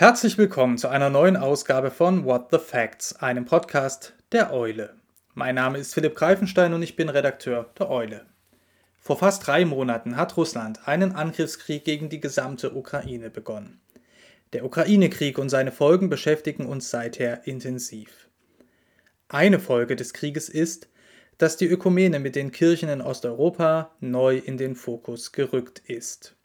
Herzlich willkommen zu einer neuen Ausgabe von What the Facts, einem Podcast der Eule. Mein Name ist Philipp Greifenstein und ich bin Redakteur der Eule. Vor fast drei Monaten hat Russland einen Angriffskrieg gegen die gesamte Ukraine begonnen. Der Ukraine-Krieg und seine Folgen beschäftigen uns seither intensiv. Eine Folge des Krieges ist, dass die Ökumene mit den Kirchen in Osteuropa neu in den Fokus gerückt ist.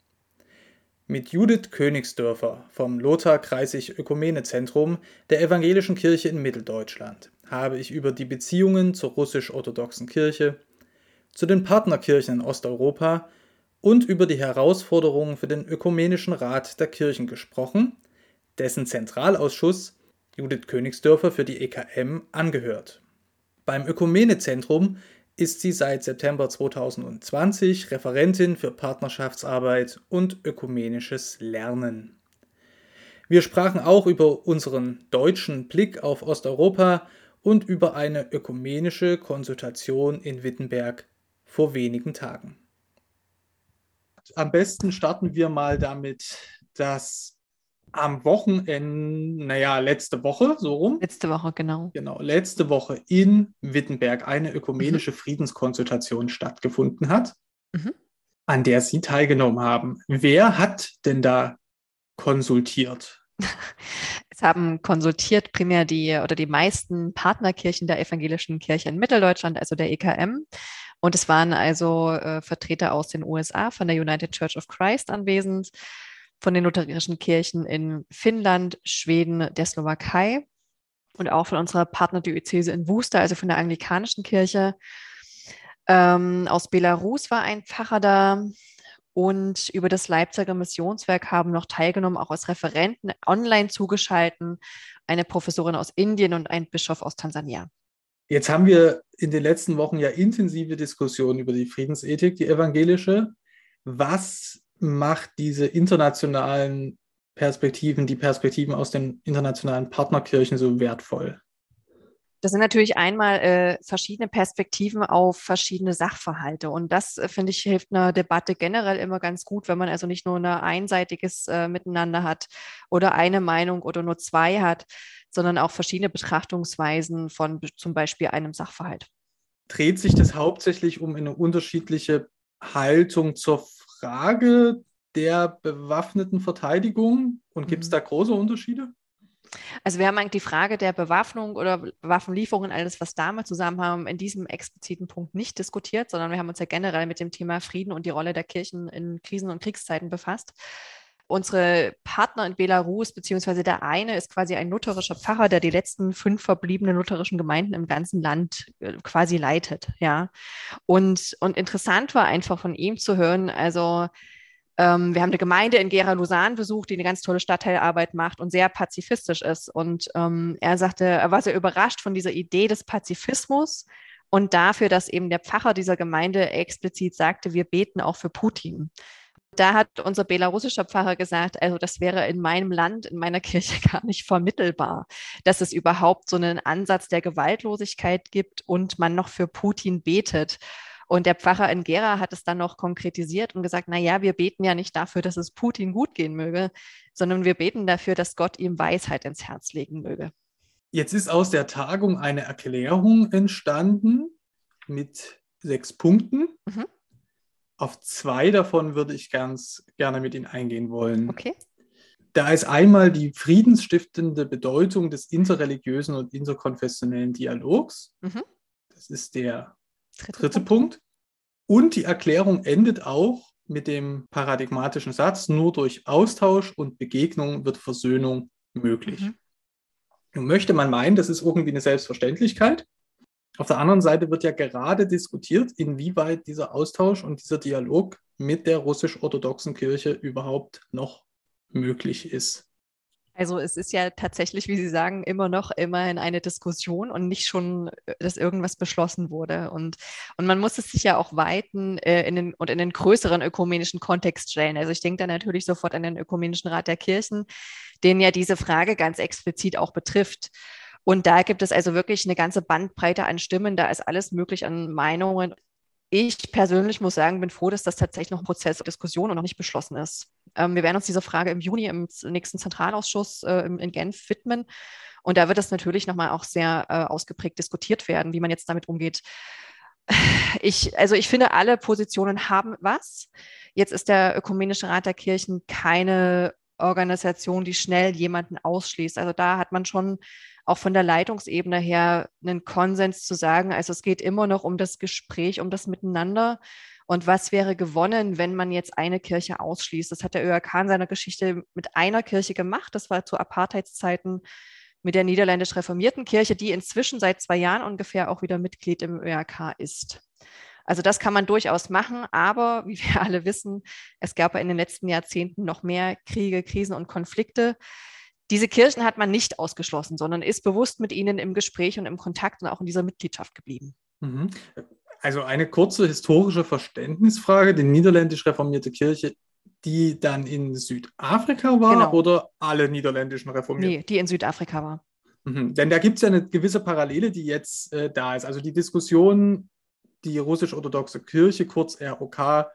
Mit Judith Königsdörfer vom Lothar Kreisig Ökumenezentrum der Evangelischen Kirche in Mitteldeutschland habe ich über die Beziehungen zur russisch-orthodoxen Kirche, zu den Partnerkirchen in Osteuropa und über die Herausforderungen für den Ökumenischen Rat der Kirchen gesprochen, dessen Zentralausschuss Judith Königsdörfer für die EKM angehört. Beim Ökumenezentrum ist sie seit September 2020 Referentin für Partnerschaftsarbeit und ökumenisches Lernen. Wir sprachen auch über unseren deutschen Blick auf Osteuropa und über eine ökumenische Konsultation in Wittenberg vor wenigen Tagen. Am besten starten wir mal damit, dass am Wochenende, naja, letzte Woche, so rum. Letzte Woche, genau. Genau, letzte Woche in Wittenberg eine ökumenische mhm. Friedenskonsultation stattgefunden hat, mhm. an der Sie teilgenommen haben. Wer hat denn da konsultiert? Es haben konsultiert primär die oder die meisten Partnerkirchen der evangelischen Kirche in Mitteldeutschland, also der EKM. Und es waren also äh, Vertreter aus den USA von der United Church of Christ anwesend, von den lutherischen Kirchen in Finnland, Schweden, der Slowakei und auch von unserer Partnerdiözese in Wuster, also von der anglikanischen Kirche. Ähm, aus Belarus war ein Pfarrer da und über das Leipziger Missionswerk haben noch teilgenommen, auch als Referenten online zugeschalten, eine Professorin aus Indien und ein Bischof aus Tansania. Jetzt haben wir in den letzten Wochen ja intensive Diskussionen über die Friedensethik, die evangelische. Was macht diese internationalen Perspektiven, die Perspektiven aus den internationalen Partnerkirchen so wertvoll? Das sind natürlich einmal äh, verschiedene Perspektiven auf verschiedene Sachverhalte. Und das, äh, finde ich, hilft einer Debatte generell immer ganz gut, wenn man also nicht nur ein einseitiges äh, Miteinander hat oder eine Meinung oder nur zwei hat, sondern auch verschiedene Betrachtungsweisen von zum Beispiel einem Sachverhalt. Dreht sich das hauptsächlich um eine unterschiedliche Haltung zur Frage der bewaffneten Verteidigung? Und gibt es mhm. da große Unterschiede? Also wir haben eigentlich die Frage der Bewaffnung oder Waffenlieferungen, alles, was damit zusammenhängt, in diesem expliziten Punkt nicht diskutiert, sondern wir haben uns ja generell mit dem Thema Frieden und die Rolle der Kirchen in Krisen- und Kriegszeiten befasst. Unsere Partner in Belarus, beziehungsweise der eine ist quasi ein lutherischer Pfarrer, der die letzten fünf verbliebenen lutherischen Gemeinden im ganzen Land äh, quasi leitet, ja. Und, und interessant war einfach von ihm zu hören, also ähm, wir haben eine Gemeinde in Gera Lausanne besucht, die eine ganz tolle Stadtteilarbeit macht und sehr pazifistisch ist. Und ähm, er sagte, er war sehr überrascht von dieser Idee des Pazifismus und dafür, dass eben der Pfarrer dieser Gemeinde explizit sagte, wir beten auch für Putin. Da hat unser belarussischer Pfarrer gesagt, also das wäre in meinem Land, in meiner Kirche gar nicht vermittelbar, dass es überhaupt so einen Ansatz der Gewaltlosigkeit gibt und man noch für Putin betet. Und der Pfarrer in Gera hat es dann noch konkretisiert und gesagt, na ja, wir beten ja nicht dafür, dass es Putin gut gehen möge, sondern wir beten dafür, dass Gott ihm Weisheit ins Herz legen möge. Jetzt ist aus der Tagung eine Erklärung entstanden mit sechs Punkten. Mhm. Auf zwei davon würde ich ganz gerne mit Ihnen eingehen wollen. Okay. Da ist einmal die friedensstiftende Bedeutung des interreligiösen und interkonfessionellen Dialogs. Mhm. Das ist der dritte, dritte Punkt. Punkt. Und die Erklärung endet auch mit dem paradigmatischen Satz, nur durch Austausch und Begegnung wird Versöhnung möglich. Mhm. Nun möchte man meinen, das ist irgendwie eine Selbstverständlichkeit. Auf der anderen Seite wird ja gerade diskutiert, inwieweit dieser Austausch und dieser Dialog mit der russisch-orthodoxen Kirche überhaupt noch möglich ist. Also es ist ja tatsächlich, wie Sie sagen, immer noch immerhin eine Diskussion und nicht schon, äh, dass irgendwas beschlossen wurde. Und, und man muss es sich ja auch weiten äh, in den, und in den größeren ökumenischen Kontext stellen. Also ich denke da natürlich sofort an den Ökumenischen Rat der Kirchen, den ja diese Frage ganz explizit auch betrifft. Und da gibt es also wirklich eine ganze Bandbreite an Stimmen, da ist alles möglich an Meinungen. Ich persönlich muss sagen, bin froh, dass das tatsächlich noch ein Prozess der Diskussion und noch nicht beschlossen ist. Ähm, wir werden uns dieser Frage im Juni im nächsten Zentralausschuss äh, in Genf widmen. Und da wird das natürlich nochmal auch sehr äh, ausgeprägt diskutiert werden, wie man jetzt damit umgeht. Ich, also ich finde, alle Positionen haben was. Jetzt ist der Ökumenische Rat der Kirchen keine Organisation, die schnell jemanden ausschließt. Also da hat man schon auch von der Leitungsebene her einen Konsens zu sagen, also es geht immer noch um das Gespräch, um das Miteinander. Und was wäre gewonnen, wenn man jetzt eine Kirche ausschließt? Das hat der ÖRK in seiner Geschichte mit einer Kirche gemacht. Das war zu Apartheidszeiten mit der niederländisch reformierten Kirche, die inzwischen seit zwei Jahren ungefähr auch wieder Mitglied im ÖRK ist. Also das kann man durchaus machen, aber wie wir alle wissen, es gab in den letzten Jahrzehnten noch mehr Kriege, Krisen und Konflikte. Diese Kirchen hat man nicht ausgeschlossen, sondern ist bewusst mit ihnen im Gespräch und im Kontakt und auch in dieser Mitgliedschaft geblieben. Mhm. Also eine kurze historische Verständnisfrage. Die niederländisch reformierte Kirche, die dann in Südafrika war genau. oder alle niederländischen Reformierten? Nee, die in Südafrika war. Mhm. Denn da gibt es ja eine gewisse Parallele, die jetzt äh, da ist. Also die Diskussion die russisch-orthodoxe Kirche, kurz ROK,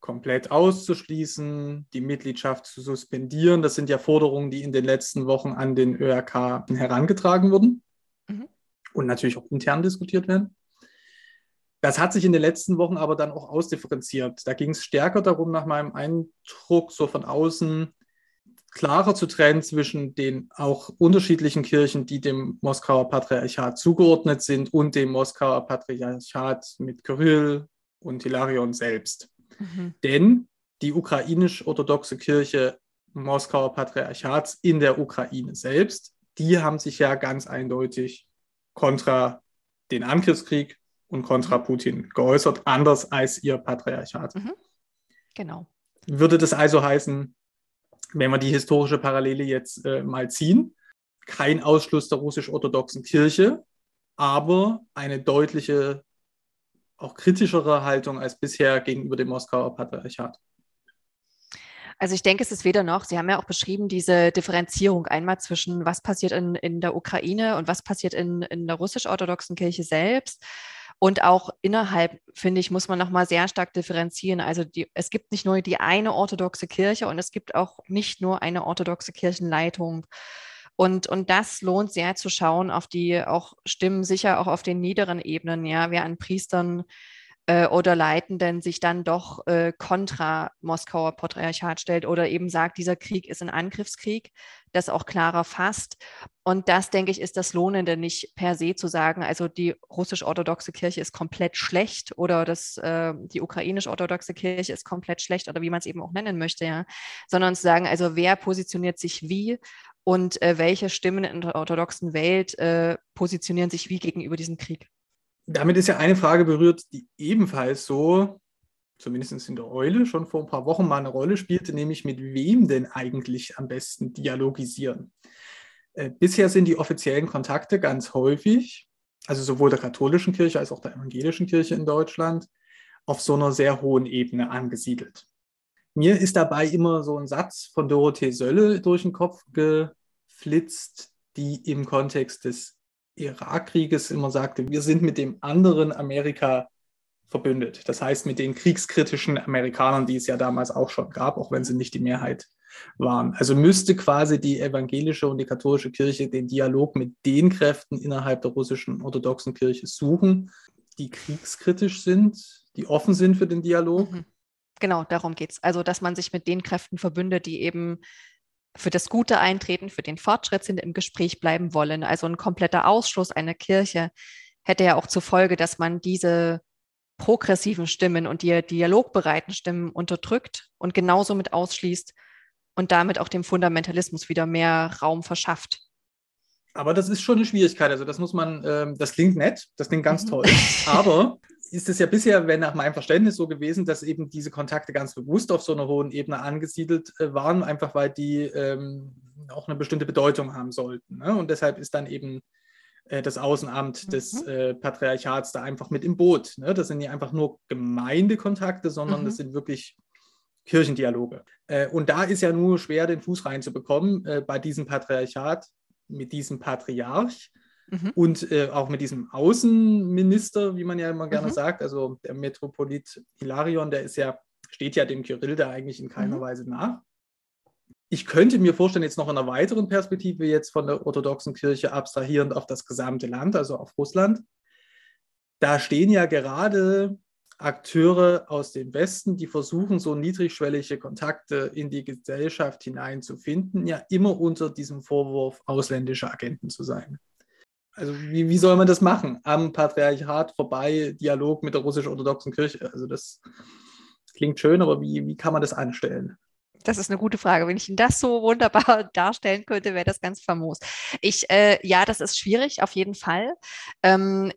komplett auszuschließen, die Mitgliedschaft zu suspendieren. Das sind ja Forderungen, die in den letzten Wochen an den ÖRK herangetragen wurden mhm. und natürlich auch intern diskutiert werden. Das hat sich in den letzten Wochen aber dann auch ausdifferenziert. Da ging es stärker darum, nach meinem Eindruck, so von außen, klarer zu trennen zwischen den auch unterschiedlichen Kirchen, die dem Moskauer Patriarchat zugeordnet sind und dem Moskauer Patriarchat mit Kyrill und Hilarion selbst. Mhm. Denn die ukrainisch-orthodoxe Kirche Moskauer Patriarchats in der Ukraine selbst, die haben sich ja ganz eindeutig kontra den Angriffskrieg und kontra mhm. Putin geäußert, anders als ihr Patriarchat. Mhm. Genau. Würde das also heißen, wenn wir die historische Parallele jetzt äh, mal ziehen, kein Ausschluss der russisch-orthodoxen Kirche, aber eine deutliche, auch kritischere Haltung als bisher gegenüber dem Moskauer Patriarchat. Also ich denke, es ist weder noch. Sie haben ja auch beschrieben, diese Differenzierung einmal zwischen, was passiert in, in der Ukraine und was passiert in, in der russisch-orthodoxen Kirche selbst. Und auch innerhalb, finde ich, muss man nochmal sehr stark differenzieren. Also die, es gibt nicht nur die eine orthodoxe Kirche und es gibt auch nicht nur eine orthodoxe Kirchenleitung. Und, und das lohnt sehr zu schauen auf die auch Stimmen, sicher auch auf den niederen Ebenen, ja, wer an Priestern äh, oder Leitenden sich dann doch äh, kontra Moskauer Patriarchat stellt oder eben sagt, dieser Krieg ist ein Angriffskrieg, das auch klarer fasst. Und das, denke ich, ist das Lohnende, nicht per se zu sagen, also die russisch-orthodoxe Kirche ist komplett schlecht oder das, äh, die ukrainisch-orthodoxe Kirche ist komplett schlecht oder wie man es eben auch nennen möchte, ja, sondern zu sagen, also wer positioniert sich wie und äh, welche Stimmen in der orthodoxen Welt äh, positionieren sich wie gegenüber diesem Krieg damit ist ja eine Frage berührt, die ebenfalls so, zumindest in der Eule, schon vor ein paar Wochen mal eine Rolle spielte, nämlich mit wem denn eigentlich am besten dialogisieren. Äh, bisher sind die offiziellen Kontakte ganz häufig, also sowohl der katholischen Kirche als auch der evangelischen Kirche in Deutschland, auf so einer sehr hohen Ebene angesiedelt. Mir ist dabei immer so ein Satz von Dorothee Sölle durch den Kopf geflitzt, die im Kontext des Irakkrieges immer sagte, wir sind mit dem anderen Amerika verbündet. Das heißt, mit den kriegskritischen Amerikanern, die es ja damals auch schon gab, auch wenn sie nicht die Mehrheit waren. Also müsste quasi die evangelische und die katholische Kirche den Dialog mit den Kräften innerhalb der russischen orthodoxen Kirche suchen, die kriegskritisch sind, die offen sind für den Dialog. Mhm. Genau, darum geht es. Also, dass man sich mit den Kräften verbündet, die eben für das Gute eintreten, für den Fortschritt sind, im Gespräch bleiben wollen. Also ein kompletter Ausschluss einer Kirche hätte ja auch zur Folge, dass man diese progressiven Stimmen und die dialogbereiten Stimmen unterdrückt und genauso mit ausschließt und damit auch dem Fundamentalismus wieder mehr Raum verschafft. Aber das ist schon eine Schwierigkeit. Also das muss man, ähm, das klingt nett, das klingt ganz mhm. toll. Aber ist es ja bisher, wenn nach meinem Verständnis so gewesen, dass eben diese Kontakte ganz bewusst auf so einer hohen Ebene angesiedelt äh, waren, einfach weil die ähm, auch eine bestimmte Bedeutung haben sollten. Ne? Und deshalb ist dann eben äh, das Außenamt mhm. des äh, Patriarchats da einfach mit im Boot. Ne? Das sind nicht einfach nur Gemeindekontakte, sondern mhm. das sind wirklich Kirchendialoge. Äh, und da ist ja nur schwer, den Fuß reinzubekommen äh, bei diesem Patriarchat, mit diesem Patriarch Mhm. Und äh, auch mit diesem Außenminister, wie man ja immer gerne mhm. sagt, also der Metropolit Hilarion, der ist ja, steht ja dem Kyrill da eigentlich in keiner mhm. Weise nach. ich könnte mir vorstellen, jetzt noch in einer weiteren Perspektive, jetzt von der orthodoxen Kirche abstrahierend auf das gesamte Land, also auf Russland. Da stehen ja gerade Akteure aus dem Westen, die versuchen, so niedrigschwellige Kontakte in die Gesellschaft hineinzufinden, ja immer unter diesem Vorwurf, ausländische Agenten zu sein. Also wie, wie soll man das machen? Am Patriarchat vorbei, Dialog mit der russisch-orthodoxen Kirche. Also das klingt schön, aber wie, wie kann man das anstellen? Das ist eine gute Frage. Wenn ich Ihnen das so wunderbar darstellen könnte, wäre das ganz famos. Ich, äh, ja, das ist schwierig, auf jeden Fall. Ähm,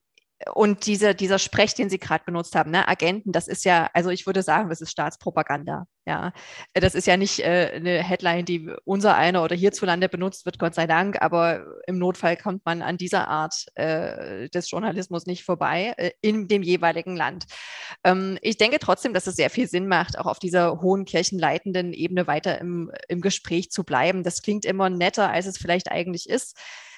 und dieser, dieser Sprech, den Sie gerade benutzt haben, ne, Agenten, das ist ja, also ich würde sagen, das ist Staatspropaganda. Ja, das ist ja nicht äh, eine Headline, die unser einer oder hierzulande benutzt wird, Gott sei Dank, aber im Notfall kommt man an dieser Art äh, des Journalismus nicht vorbei äh, in dem jeweiligen Land. Ähm, ich denke trotzdem, dass es sehr viel Sinn macht, auch auf dieser hohen kirchenleitenden Ebene weiter im, im Gespräch zu bleiben. Das klingt immer netter, als es vielleicht eigentlich ist.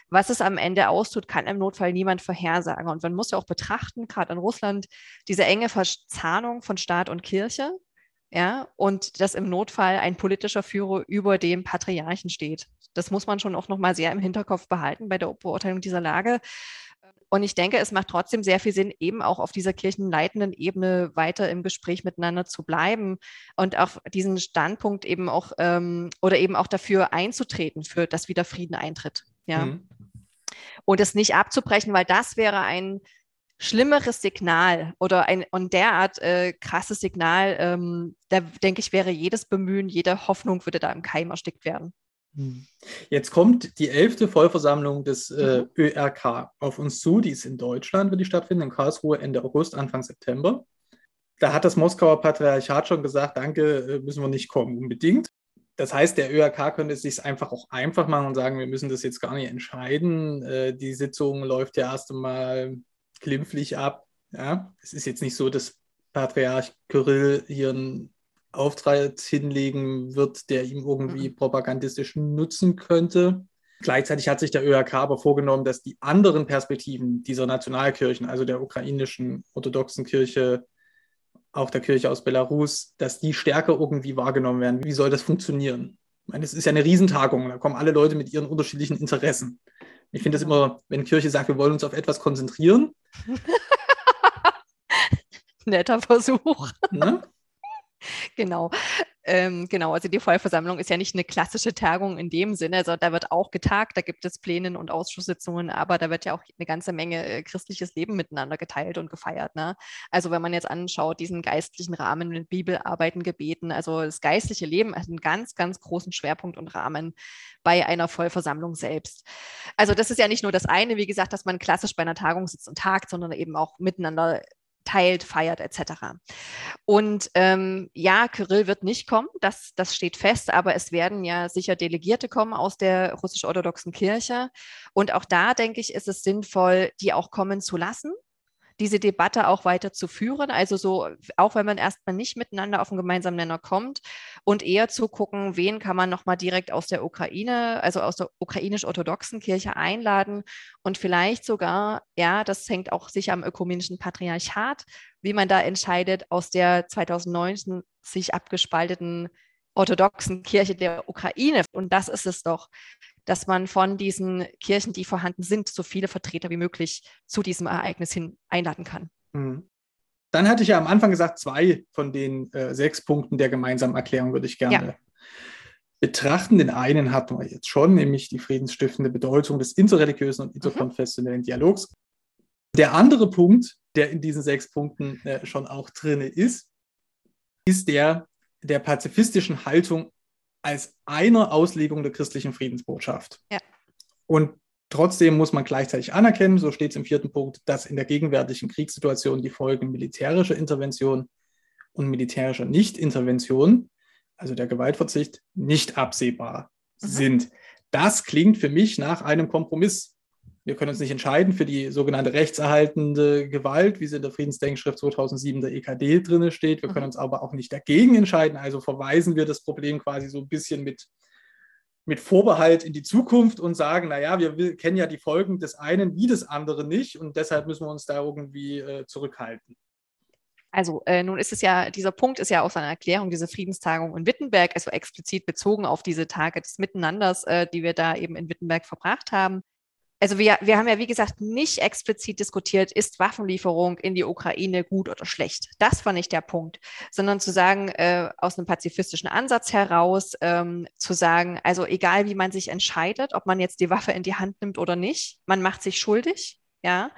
Was es am Ende austut, kann im Notfall niemand vorhersagen. Und man muss ja auch betrachten, gerade in Russland, diese enge Verzahnung von Staat und Kirche. Ja, und dass im Notfall ein politischer Führer über dem Patriarchen steht. Das muss man schon auch nochmal sehr im Hinterkopf behalten bei der Beurteilung dieser Lage. Und ich denke, es macht trotzdem sehr viel Sinn, eben auch auf dieser kirchenleitenden Ebene weiter im Gespräch miteinander zu bleiben und auf diesen Standpunkt eben auch ähm, oder eben auch dafür einzutreten, für dass wieder Frieden eintritt. Ja. Mhm. Und es nicht abzubrechen, weil das wäre ein schlimmeres Signal oder ein und derart äh, krasses Signal, ähm, da denke ich, wäre jedes Bemühen, jede Hoffnung würde da im Keim erstickt werden. Jetzt kommt die elfte Vollversammlung des äh, mhm. ÖRK auf uns zu. Die ist in Deutschland, wird die stattfinden, in Karlsruhe Ende August, Anfang September. Da hat das Moskauer Patriarchat schon gesagt, danke, äh, müssen wir nicht kommen, unbedingt das heißt, der ÖRK könnte es sich einfach auch einfach machen und sagen, wir müssen das jetzt gar nicht entscheiden. Äh, die Sitzung läuft ja erst einmal glimpflich ab. Ja? Es ist jetzt nicht so, dass Patriarch Kyrill hier einen Auftritt hinlegen wird, der ihm irgendwie mhm. propagandistisch nutzen könnte. Gleichzeitig hat sich der ÖRK aber vorgenommen, dass die anderen Perspektiven dieser Nationalkirchen, also der ukrainischen orthodoxen Kirche, auch der Kirche aus Belarus, dass die stärker irgendwie wahrgenommen werden. Wie soll das funktionieren? Ich meine, es ist ja eine Riesentagung, da kommen alle Leute mit ihren unterschiedlichen Interessen. Ich finde das immer, wenn Kirche sagt, wir wollen uns auf etwas konzentrieren. Netter Versuch. Ne? Genau. Ähm, genau, also die Vollversammlung ist ja nicht eine klassische Tagung in dem Sinne, also da wird auch getagt, da gibt es Plänen und Ausschusssitzungen, aber da wird ja auch eine ganze Menge äh, christliches Leben miteinander geteilt und gefeiert. Ne? Also wenn man jetzt anschaut, diesen geistlichen Rahmen mit Bibelarbeiten, Gebeten, also das geistliche Leben hat einen ganz, ganz großen Schwerpunkt und Rahmen bei einer Vollversammlung selbst. Also das ist ja nicht nur das eine, wie gesagt, dass man klassisch bei einer Tagung sitzt und tagt, sondern eben auch miteinander teilt, feiert etc. Und ähm, ja, Kyrill wird nicht kommen, das, das steht fest, aber es werden ja sicher Delegierte kommen aus der russisch-orthodoxen Kirche. Und auch da, denke ich, ist es sinnvoll, die auch kommen zu lassen diese Debatte auch weiter zu führen. Also so, auch wenn man erstmal nicht miteinander auf einen gemeinsamen Nenner kommt und eher zu gucken, wen kann man nochmal direkt aus der Ukraine, also aus der ukrainisch-orthodoxen Kirche einladen und vielleicht sogar, ja, das hängt auch sicher am ökumenischen Patriarchat, wie man da entscheidet, aus der 2019 sich abgespalteten orthodoxen Kirche der Ukraine. Und das ist es doch, dass man von diesen Kirchen, die vorhanden sind, so viele Vertreter wie möglich zu diesem Ereignis hin einladen kann. Mhm. Dann hatte ich ja am Anfang gesagt, zwei von den äh, sechs Punkten der gemeinsamen Erklärung würde ich gerne ja. betrachten. Den einen hatten wir jetzt schon, nämlich die friedensstiftende Bedeutung des interreligiösen und interkonfessionellen mhm. Dialogs. Der andere Punkt, der in diesen sechs Punkten äh, schon auch drin ist, ist der der pazifistischen Haltung als einer Auslegung der christlichen Friedensbotschaft. Ja. Und trotzdem muss man gleichzeitig anerkennen, so steht es im vierten Punkt, dass in der gegenwärtigen Kriegssituation die Folgen militärischer Intervention und militärischer Nichtintervention, also der Gewaltverzicht, nicht absehbar mhm. sind. Das klingt für mich nach einem Kompromiss wir können uns nicht entscheiden für die sogenannte rechtserhaltende Gewalt, wie sie in der Friedensdenkschrift 2007 der EKD drin steht. Wir können mhm. uns aber auch nicht dagegen entscheiden. Also verweisen wir das Problem quasi so ein bisschen mit, mit Vorbehalt in die Zukunft und sagen, naja, wir kennen ja die Folgen des einen wie des anderen nicht und deshalb müssen wir uns da irgendwie äh, zurückhalten. Also äh, nun ist es ja, dieser Punkt ist ja aus einer Erklärung, diese Friedenstagung in Wittenberg, also explizit bezogen auf diese Tage des Miteinanders, äh, die wir da eben in Wittenberg verbracht haben. Also wir, wir haben ja, wie gesagt, nicht explizit diskutiert, ist Waffenlieferung in die Ukraine gut oder schlecht. Das war nicht der Punkt, sondern zu sagen, äh, aus einem pazifistischen Ansatz heraus, ähm, zu sagen, also egal wie man sich entscheidet, ob man jetzt die Waffe in die Hand nimmt oder nicht, man macht sich schuldig ja.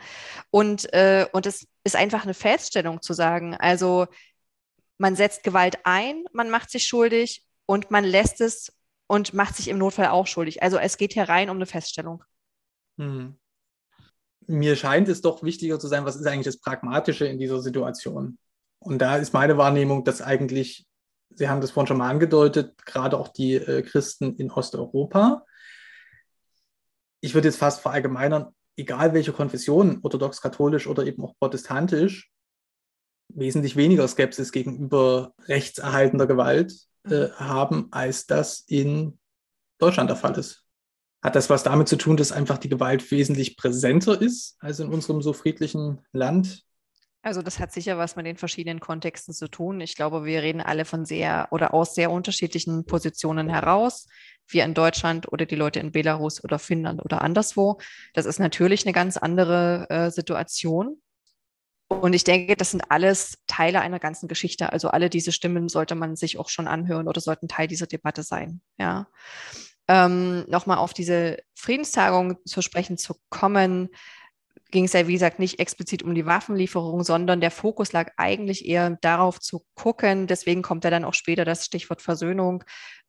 Und, äh, und es ist einfach eine Feststellung zu sagen, also man setzt Gewalt ein, man macht sich schuldig und man lässt es und macht sich im Notfall auch schuldig. Also es geht hier rein um eine Feststellung. Hm. Mir scheint es doch wichtiger zu sein, was ist eigentlich das Pragmatische in dieser Situation? Und da ist meine Wahrnehmung, dass eigentlich, Sie haben das vorhin schon mal angedeutet, gerade auch die äh, Christen in Osteuropa, ich würde jetzt fast verallgemeinern, egal welche Konfession, orthodox, katholisch oder eben auch protestantisch, wesentlich weniger Skepsis gegenüber rechtserhaltender Gewalt äh, mhm. haben, als das in Deutschland der Fall ist. Hat das was damit zu tun, dass einfach die Gewalt wesentlich präsenter ist als in unserem so friedlichen Land? Also das hat sicher was mit den verschiedenen Kontexten zu tun. Ich glaube, wir reden alle von sehr oder aus sehr unterschiedlichen Positionen heraus. Wir in Deutschland oder die Leute in Belarus oder Finnland oder anderswo. Das ist natürlich eine ganz andere äh, Situation. Und ich denke, das sind alles Teile einer ganzen Geschichte. Also alle diese Stimmen sollte man sich auch schon anhören oder sollten Teil dieser Debatte sein. Ja. Ähm, Nochmal auf diese Friedenstagung zu sprechen zu kommen ging es ja, wie gesagt, nicht explizit um die Waffenlieferung, sondern der Fokus lag eigentlich eher darauf zu gucken. Deswegen kommt ja dann auch später das Stichwort Versöhnung.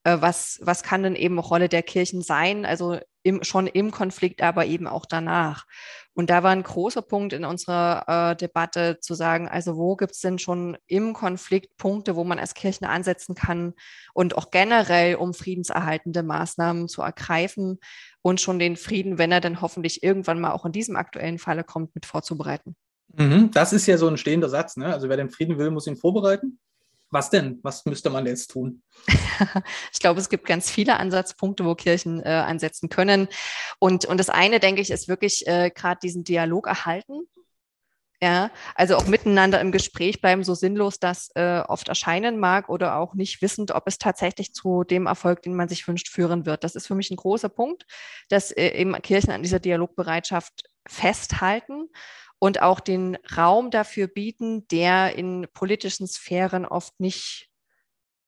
Äh, was, was kann denn eben Rolle der Kirchen sein? Also im, schon im Konflikt, aber eben auch danach. Und da war ein großer Punkt in unserer äh, Debatte zu sagen, also wo gibt es denn schon im Konflikt Punkte, wo man als Kirchen ansetzen kann und auch generell, um friedenserhaltende Maßnahmen zu ergreifen und schon den Frieden, wenn er dann hoffentlich irgendwann mal auch in diesem aktuellen Falle kommt, mit vorzubereiten. Mhm, das ist ja so ein stehender Satz. Ne? Also wer den Frieden will, muss ihn vorbereiten. Was denn? Was müsste man jetzt tun? ich glaube, es gibt ganz viele Ansatzpunkte, wo Kirchen äh, ansetzen können. Und, und das eine, denke ich, ist wirklich äh, gerade diesen Dialog erhalten. Ja, also auch miteinander im Gespräch bleiben, so sinnlos das äh, oft erscheinen mag oder auch nicht wissend, ob es tatsächlich zu dem Erfolg, den man sich wünscht, führen wird. Das ist für mich ein großer Punkt, dass äh, eben Kirchen an dieser Dialogbereitschaft festhalten und auch den Raum dafür bieten, der in politischen Sphären oft nicht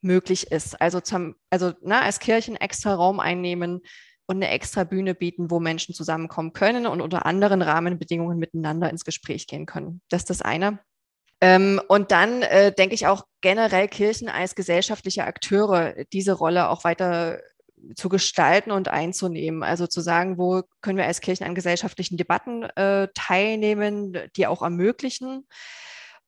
möglich ist. Also, zum, also na, als Kirchen extra Raum einnehmen und eine extra Bühne bieten, wo Menschen zusammenkommen können und unter anderen Rahmenbedingungen miteinander ins Gespräch gehen können. Das ist das eine. Ähm, und dann äh, denke ich auch generell Kirchen als gesellschaftliche Akteure diese Rolle auch weiter zu gestalten und einzunehmen. Also zu sagen, wo können wir als Kirchen an gesellschaftlichen Debatten äh, teilnehmen, die auch ermöglichen.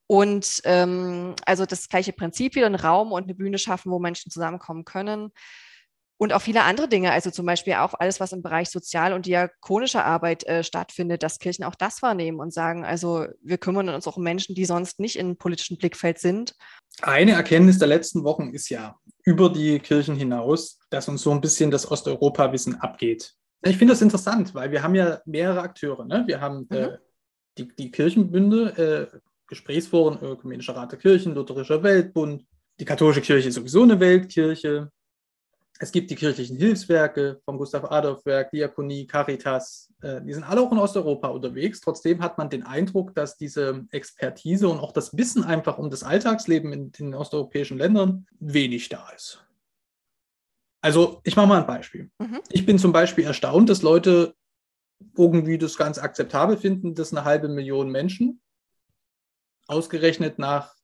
Und ähm, also das gleiche Prinzip wieder, einen Raum und eine Bühne schaffen, wo Menschen zusammenkommen können. Und auch viele andere Dinge, also zum Beispiel auch alles, was im Bereich sozial- und diakonischer Arbeit äh, stattfindet, dass Kirchen auch das wahrnehmen und sagen, also wir kümmern uns auch um Menschen, die sonst nicht im politischen Blickfeld sind. Eine Erkenntnis der letzten Wochen ist ja über die Kirchen hinaus, dass uns so ein bisschen das Osteuropa-Wissen abgeht. Ich finde das interessant, weil wir haben ja mehrere Akteure. Ne? Wir haben äh, mhm. äh, die, die Kirchenbünde, äh, Gesprächsforen, Ökumenischer Rat der Kirchen, Lutherischer Weltbund. Die katholische Kirche ist sowieso eine Weltkirche. Es gibt die kirchlichen Hilfswerke vom Gustav Adolf Werk, Diakonie, Caritas. Äh, die sind alle auch in Osteuropa unterwegs. Trotzdem hat man den Eindruck, dass diese Expertise und auch das Wissen einfach um das Alltagsleben in den osteuropäischen Ländern wenig da ist. Also ich mache mal ein Beispiel. Mhm. Ich bin zum Beispiel erstaunt, dass Leute irgendwie das ganz akzeptabel finden, dass eine halbe Million Menschen ausgerechnet nach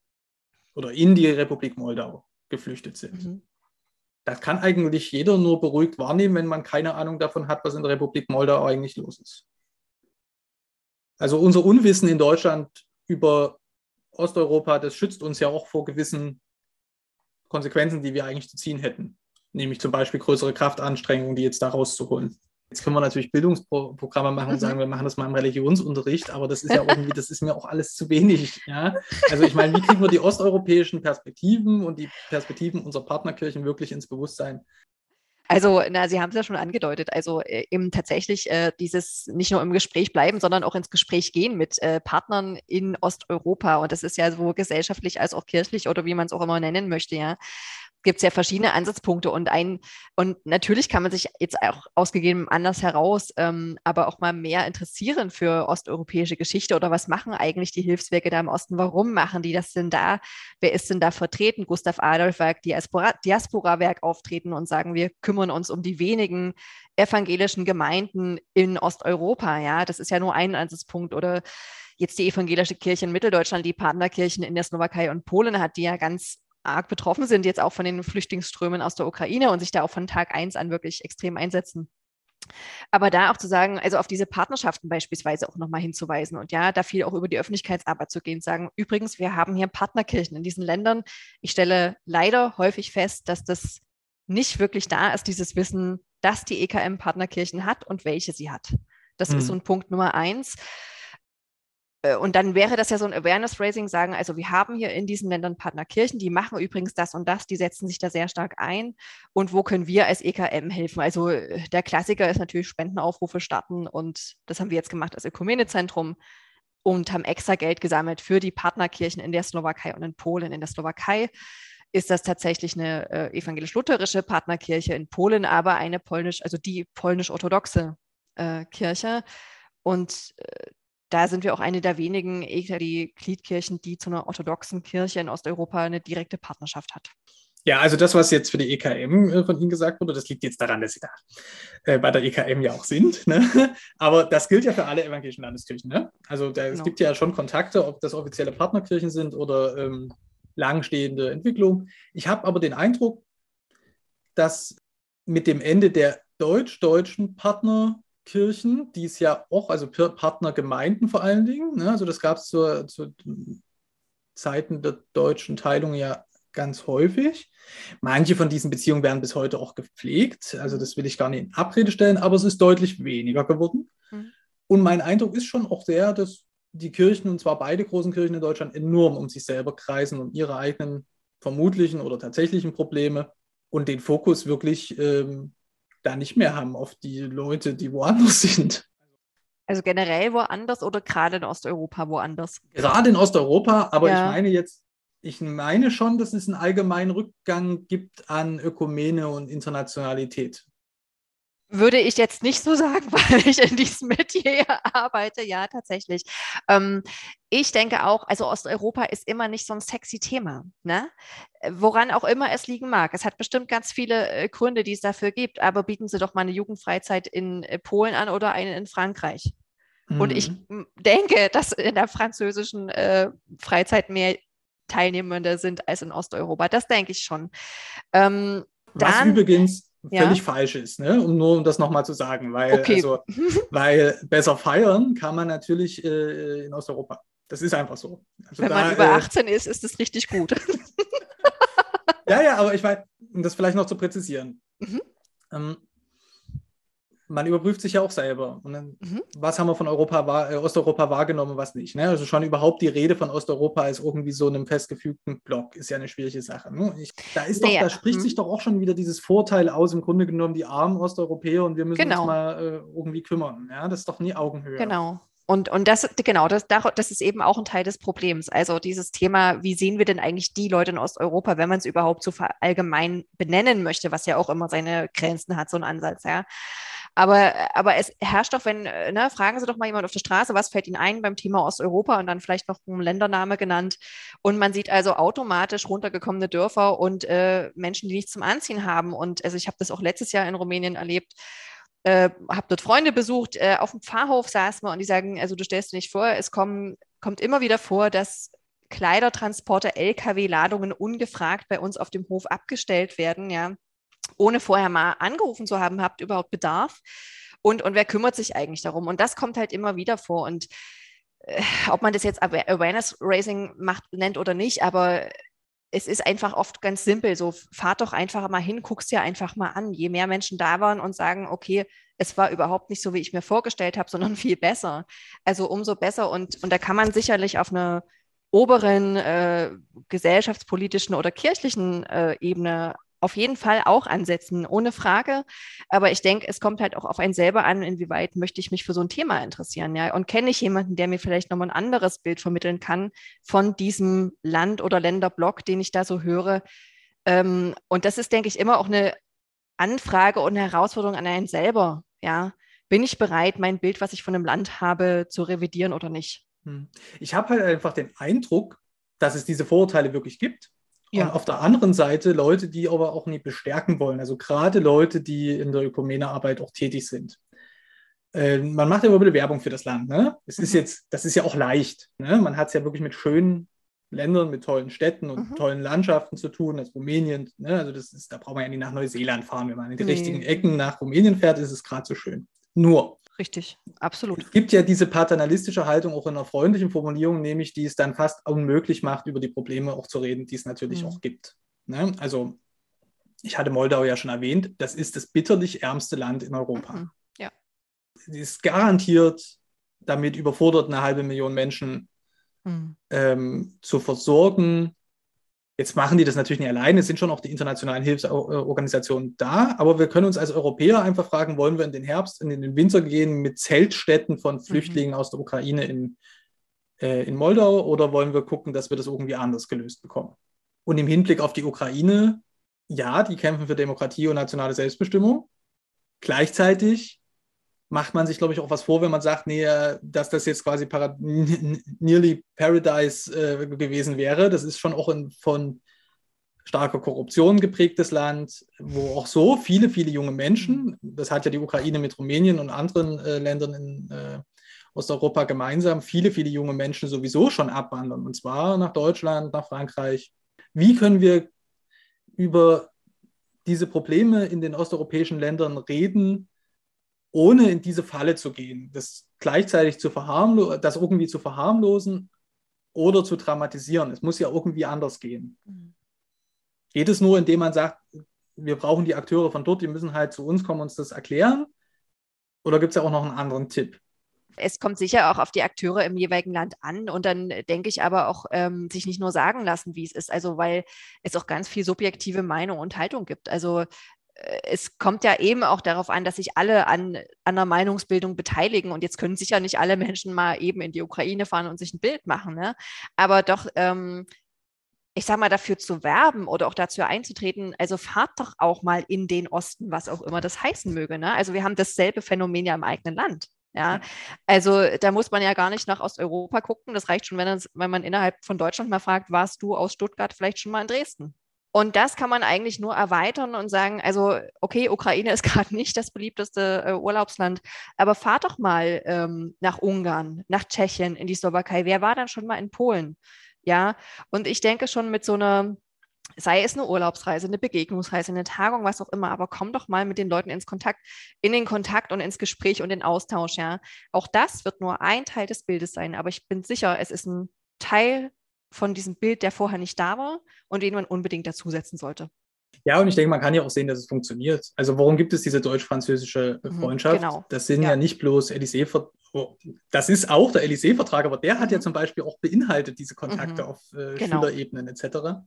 oder in die Republik Moldau geflüchtet sind. Mhm das kann eigentlich jeder nur beruhigt wahrnehmen, wenn man keine Ahnung davon hat, was in der Republik Moldau eigentlich los ist. Also unser Unwissen in Deutschland über Osteuropa, das schützt uns ja auch vor gewissen Konsequenzen, die wir eigentlich zu ziehen hätten. Nämlich zum Beispiel größere Kraftanstrengungen, die jetzt da rauszuholen. Jetzt können wir natürlich Bildungsprogramme machen und mhm. sagen, wir machen das mal im Religionsunterricht, aber das ist ja irgendwie, das ist mir auch alles zu wenig. Ja? Also ich meine, wie kriegen wir die osteuropäischen Perspektiven und die Perspektiven unserer Partnerkirchen wirklich ins Bewusstsein? Also, na, Sie haben es ja schon angedeutet. Also äh, eben tatsächlich äh, dieses nicht nur im Gespräch bleiben, sondern auch ins Gespräch gehen mit äh, Partnern in Osteuropa. Und das ist ja so gesellschaftlich als auch kirchlich oder wie man es auch immer nennen möchte, ja gibt es ja verschiedene Ansatzpunkte und ein, und natürlich kann man sich jetzt auch ausgegeben anders heraus, ähm, aber auch mal mehr interessieren für osteuropäische Geschichte oder was machen eigentlich die Hilfswerke da im Osten? Warum machen die das denn da? Wer ist denn da vertreten? Gustav Adolf Werk, Diaspora-Werk auftreten und sagen, wir kümmern uns um die wenigen evangelischen Gemeinden in Osteuropa. Ja, das ist ja nur ein Ansatzpunkt oder jetzt die evangelische Kirche in Mitteldeutschland, die Partnerkirchen in der Slowakei und Polen hat, die ja ganz arg betroffen sind, jetzt auch von den Flüchtlingsströmen aus der Ukraine und sich da auch von Tag eins an wirklich extrem einsetzen. Aber da auch zu sagen, also auf diese Partnerschaften beispielsweise auch nochmal hinzuweisen und ja, da viel auch über die Öffentlichkeitsarbeit zu gehen, sagen, übrigens, wir haben hier Partnerkirchen in diesen Ländern. Ich stelle leider häufig fest, dass das nicht wirklich da ist, dieses Wissen, dass die EKM Partnerkirchen hat und welche sie hat. Das mhm. ist so ein Punkt Nummer eins. Äh, und dann wäre das ja so ein Awareness-Raising, sagen, also wir haben hier in diesen Ländern Partnerkirchen, die machen übrigens das und das, die setzen sich da sehr stark ein. Und wo können wir als EKM helfen? Also äh, der Klassiker ist natürlich Spendenaufrufe starten und das haben wir jetzt gemacht als Ökumenezentrum und haben extra Geld gesammelt für die Partnerkirchen in der Slowakei und in Polen. In der Slowakei ist das tatsächlich eine äh, evangelisch-lutherische Partnerkirche in Polen, aber eine polnisch, also die polnisch-orthodoxe äh, Kirche. Und äh, da sind wir auch eine der wenigen die Gliedkirchen, die zu einer orthodoxen Kirche in Osteuropa eine direkte Partnerschaft hat. Ja, also das, was jetzt für die EKM äh, von Ihnen gesagt wurde, das liegt jetzt daran, dass Sie da äh, bei der EKM ja auch sind. Ne? Aber das gilt ja für alle evangelischen Landeskirchen. Ne? Also da, genau. es gibt ja schon Kontakte, ob das offizielle Partnerkirchen sind oder ähm, langstehende Entwicklung. Ich habe aber den Eindruck, dass mit dem Ende der deutsch-deutschen Partner Kirchen, die es ja auch, also Partnergemeinden vor allen Dingen, ne? also das gab es zu, zu Zeiten der deutschen Teilung ja ganz häufig. Manche von diesen Beziehungen werden bis heute auch gepflegt, also das will ich gar nicht in Abrede stellen, aber es ist deutlich weniger geworden. Mhm. Und mein Eindruck ist schon auch der, dass die Kirchen, und zwar beide großen Kirchen in Deutschland, enorm um sich selber kreisen, um ihre eigenen vermutlichen oder tatsächlichen Probleme und den Fokus wirklich ähm, da nicht mehr haben auf die Leute, die woanders sind. Also generell woanders oder gerade in Osteuropa woanders? Gerade in Osteuropa, aber ja. ich meine jetzt, ich meine schon, dass es einen allgemeinen Rückgang gibt an Ökumene und Internationalität. Würde ich jetzt nicht so sagen, weil ich in diesem Metier arbeite. Ja, tatsächlich. Ähm, ich denke auch, also Osteuropa ist immer nicht so ein sexy Thema, ne? Woran auch immer es liegen mag. Es hat bestimmt ganz viele äh, Gründe, die es dafür gibt, aber bieten Sie doch mal eine Jugendfreizeit in äh, Polen an oder eine in Frankreich. Mhm. Und ich mhm. denke, dass in der französischen äh, Freizeit mehr Teilnehmende sind als in Osteuropa. Das denke ich schon. Ähm, Was dann, übrigens ja. völlig falsch ist, ne? um nur um das nochmal zu sagen, weil, okay. also, weil besser feiern kann man natürlich äh, in Osteuropa. Das ist einfach so. Also Wenn da, man über 18 äh, ist, ist es richtig gut. ja, ja, aber ich meine, um das vielleicht noch zu präzisieren. Mhm. Ähm, man überprüft sich ja auch selber. Und dann, mhm. was haben wir von Europa, äh, Osteuropa wahrgenommen, was nicht. Ne? Also schon überhaupt die Rede von Osteuropa als irgendwie so einem festgefügten Block ist ja eine schwierige Sache. Ne? Ich, da, ist doch, naja. da spricht mhm. sich doch auch schon wieder dieses Vorteil aus, im Grunde genommen die armen Osteuropäer und wir müssen genau. uns mal äh, irgendwie kümmern. Ja? Das ist doch nie Augenhöhe. Genau. Und, und das, genau, das, das ist eben auch ein Teil des Problems. Also dieses Thema, wie sehen wir denn eigentlich die Leute in Osteuropa, wenn man es überhaupt so allgemein benennen möchte, was ja auch immer seine Grenzen hat, so ein Ansatz, ja. Aber, aber es herrscht doch, wenn, äh, ne, fragen Sie doch mal jemand auf der Straße, was fällt Ihnen ein beim Thema Osteuropa und dann vielleicht noch ein Ländername genannt. Und man sieht also automatisch runtergekommene Dörfer und äh, Menschen, die nichts zum Anziehen haben. Und also ich habe das auch letztes Jahr in Rumänien erlebt. Äh, habe dort Freunde besucht, äh, auf dem Pfarrhof saßen wir und die sagen, also du stellst dir nicht vor, es kommen, kommt immer wieder vor, dass Kleidertransporte, Lkw-Ladungen ungefragt bei uns auf dem Hof abgestellt werden, ja ohne vorher mal angerufen zu haben, habt überhaupt Bedarf? Und, und wer kümmert sich eigentlich darum? Und das kommt halt immer wieder vor. Und äh, ob man das jetzt Awareness Raising macht, nennt oder nicht, aber es ist einfach oft ganz simpel. So, fahrt doch einfach mal hin, guck's dir einfach mal an. Je mehr Menschen da waren und sagen, okay, es war überhaupt nicht so, wie ich mir vorgestellt habe, sondern viel besser. Also umso besser. Und, und da kann man sicherlich auf einer oberen äh, gesellschaftspolitischen oder kirchlichen äh, Ebene auf jeden Fall auch ansetzen, ohne Frage. Aber ich denke, es kommt halt auch auf einen selber an, inwieweit möchte ich mich für so ein Thema interessieren, ja. Und kenne ich jemanden, der mir vielleicht nochmal ein anderes Bild vermitteln kann von diesem Land oder Länderblock, den ich da so höre. Ähm, und das ist, denke ich, immer auch eine Anfrage und eine Herausforderung an einen selber, ja. Bin ich bereit, mein Bild, was ich von einem Land habe, zu revidieren oder nicht? Hm. Ich habe halt einfach den Eindruck, dass es diese Vorurteile wirklich gibt ja. Und auf der anderen Seite Leute, die aber auch nicht bestärken wollen. Also gerade Leute, die in der Ökumenearbeit auch tätig sind. Äh, man macht ja immer wieder Werbung für das Land. Ne? Es ist mhm. jetzt, das ist ja auch leicht. Ne? Man hat es ja wirklich mit schönen Ländern, mit tollen Städten und mhm. tollen Landschaften zu tun, das Rumänien. Ne? Also das ist, da braucht man ja nicht nach Neuseeland fahren. Wenn man in die nee. richtigen Ecken nach Rumänien fährt, ist es gerade so schön. Nur, Richtig, absolut. Es gibt ja diese paternalistische Haltung auch in einer freundlichen Formulierung, nämlich die es dann fast unmöglich macht, über die Probleme auch zu reden, die es natürlich mhm. auch gibt. Ne? Also, ich hatte Moldau ja schon erwähnt, das ist das bitterlich ärmste Land in Europa. Mhm. Ja. Sie ist garantiert damit überfordert, eine halbe Million Menschen mhm. ähm, zu versorgen, Jetzt machen die das natürlich nicht alleine, es sind schon auch die internationalen Hilfsorganisationen da, aber wir können uns als Europäer einfach fragen, wollen wir in den Herbst, in den Winter gehen mit Zeltstätten von mhm. Flüchtlingen mhm. aus der Ukraine in, äh, in Moldau oder wollen wir gucken, dass wir das irgendwie anders gelöst bekommen? Und im Hinblick auf die Ukraine, ja, die kämpfen für Demokratie und nationale Selbstbestimmung. Gleichzeitig macht man sich, glaube ich, auch was vor, wenn man sagt, nee, äh, dass das jetzt quasi para nearly Paradise äh, gewesen wäre. Das ist schon auch ein von starker Korruption geprägtes Land, wo auch so viele, viele junge Menschen, das hat ja die Ukraine mit Rumänien und anderen äh, Ländern in äh, Osteuropa gemeinsam, viele, viele junge Menschen sowieso schon abwandern, und zwar nach Deutschland, nach Frankreich. Wie können wir über diese Probleme in den osteuropäischen Ländern reden, ohne in diese Falle zu gehen, das gleichzeitig zu verharmlosen, das irgendwie zu verharmlosen oder zu dramatisieren. Es muss ja irgendwie anders gehen. Mhm. Geht es nur, indem man sagt, wir brauchen die Akteure von dort, die müssen halt zu uns kommen, uns das erklären? Oder gibt es ja auch noch einen anderen Tipp? Es kommt sicher auch auf die Akteure im jeweiligen Land an und dann denke ich aber auch, ähm, sich nicht nur sagen lassen, wie es ist. Also weil es auch ganz viel subjektive Meinung und Haltung gibt. Also es kommt ja eben auch darauf an, dass sich alle an, an der Meinungsbildung beteiligen. Und jetzt können sicher nicht alle Menschen mal eben in die Ukraine fahren und sich ein Bild machen. Ne? Aber doch, ähm, ich sage mal, dafür zu werben oder auch dazu einzutreten, also fahrt doch auch mal in den Osten, was auch immer das heißen möge. Ne? Also wir haben dasselbe Phänomen ja im eigenen Land. Ja, also da muss man ja gar nicht nach Osteuropa gucken. Das reicht schon, wenn, das, wenn man innerhalb von Deutschland mal fragt, warst du aus Stuttgart vielleicht schon mal in Dresden? Und das kann man eigentlich nur erweitern und sagen, also okay, Ukraine ist gerade nicht das beliebteste äh, Urlaubsland, aber fahrt doch mal ähm, nach Ungarn, nach Tschechien, in die Slowakei. Wer war dann schon mal in Polen? Ja, und ich denke schon mit so einer, sei es eine Urlaubsreise, eine Begegnungsreise, eine Tagung, was auch immer, aber komm doch mal mit den Leuten ins Kontakt, in den Kontakt und ins Gespräch und den Austausch, ja. Auch das wird nur ein Teil des Bildes sein, aber ich bin sicher, es ist ein Teil von diesem Bild, der vorher nicht da war und den man unbedingt dazusetzen sollte. Ja, und ich denke, man kann ja auch sehen, dass es funktioniert. Also warum gibt es diese deutsch-französische mhm, Freundschaft? Genau. Das sind ja, ja nicht bloß Élysée, oh, das ist auch der Élysée-Vertrag, aber der hat ja mhm. zum Beispiel auch beinhaltet diese Kontakte mhm. auf äh, genau. Schülerebenen etc.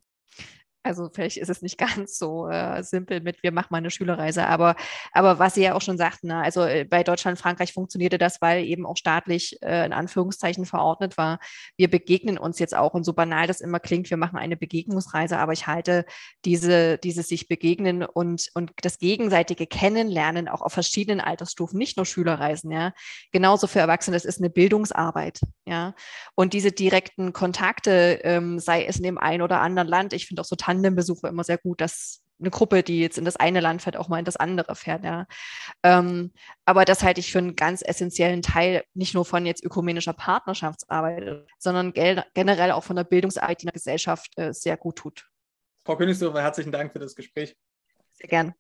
Also vielleicht ist es nicht ganz so äh, simpel mit, wir machen mal eine Schülerreise, aber, aber was Sie ja auch schon sagten, ne, also äh, bei Deutschland, Frankreich funktionierte das, weil eben auch staatlich äh, in Anführungszeichen verordnet war. Wir begegnen uns jetzt auch und so banal das immer klingt, wir machen eine Begegnungsreise, aber ich halte diese, dieses sich begegnen und, und das gegenseitige Kennenlernen auch auf verschiedenen Altersstufen, nicht nur Schülerreisen, ja, genauso für Erwachsene, das ist eine Bildungsarbeit, ja. Und diese direkten Kontakte, ähm, sei es in dem einen oder anderen Land, ich finde auch so Tandembesuche immer sehr gut, dass eine Gruppe, die jetzt in das eine Land fährt, auch mal in das andere fährt. Ja. Ähm, aber das halte ich für einen ganz essentiellen Teil, nicht nur von jetzt ökumenischer Partnerschaftsarbeit, sondern generell auch von der Bildungsarbeit, die in der Gesellschaft äh, sehr gut tut. Frau Königsdorfer, herzlichen Dank für das Gespräch. Sehr gern.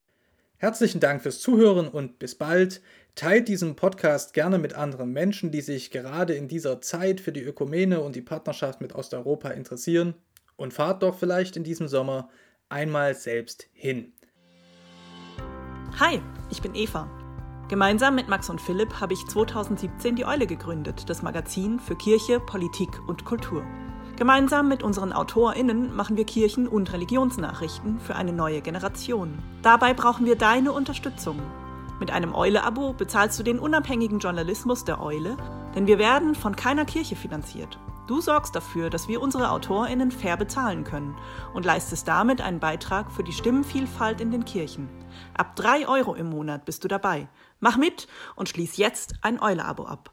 Herzlichen Dank fürs Zuhören und bis bald. Teilt diesen Podcast gerne mit anderen Menschen, die sich gerade in dieser Zeit für die Ökumene und die Partnerschaft mit Osteuropa interessieren und fahrt doch vielleicht in diesem Sommer einmal selbst hin. Hi, ich bin Eva. Gemeinsam mit Max und Philipp habe ich 2017 die Eule gegründet, das Magazin für Kirche, Politik und Kultur. Gemeinsam mit unseren AutorInnen machen wir Kirchen- und Religionsnachrichten für eine neue Generation. Dabei brauchen wir deine Unterstützung. Mit einem Eule-Abo bezahlst du den unabhängigen Journalismus der Eule, denn wir werden von keiner Kirche finanziert. Du sorgst dafür, dass wir unsere AutorInnen fair bezahlen können und leistest damit einen Beitrag für die Stimmenvielfalt in den Kirchen. Ab 3 Euro im Monat bist du dabei. Mach mit und schließ jetzt ein Eule-Abo ab.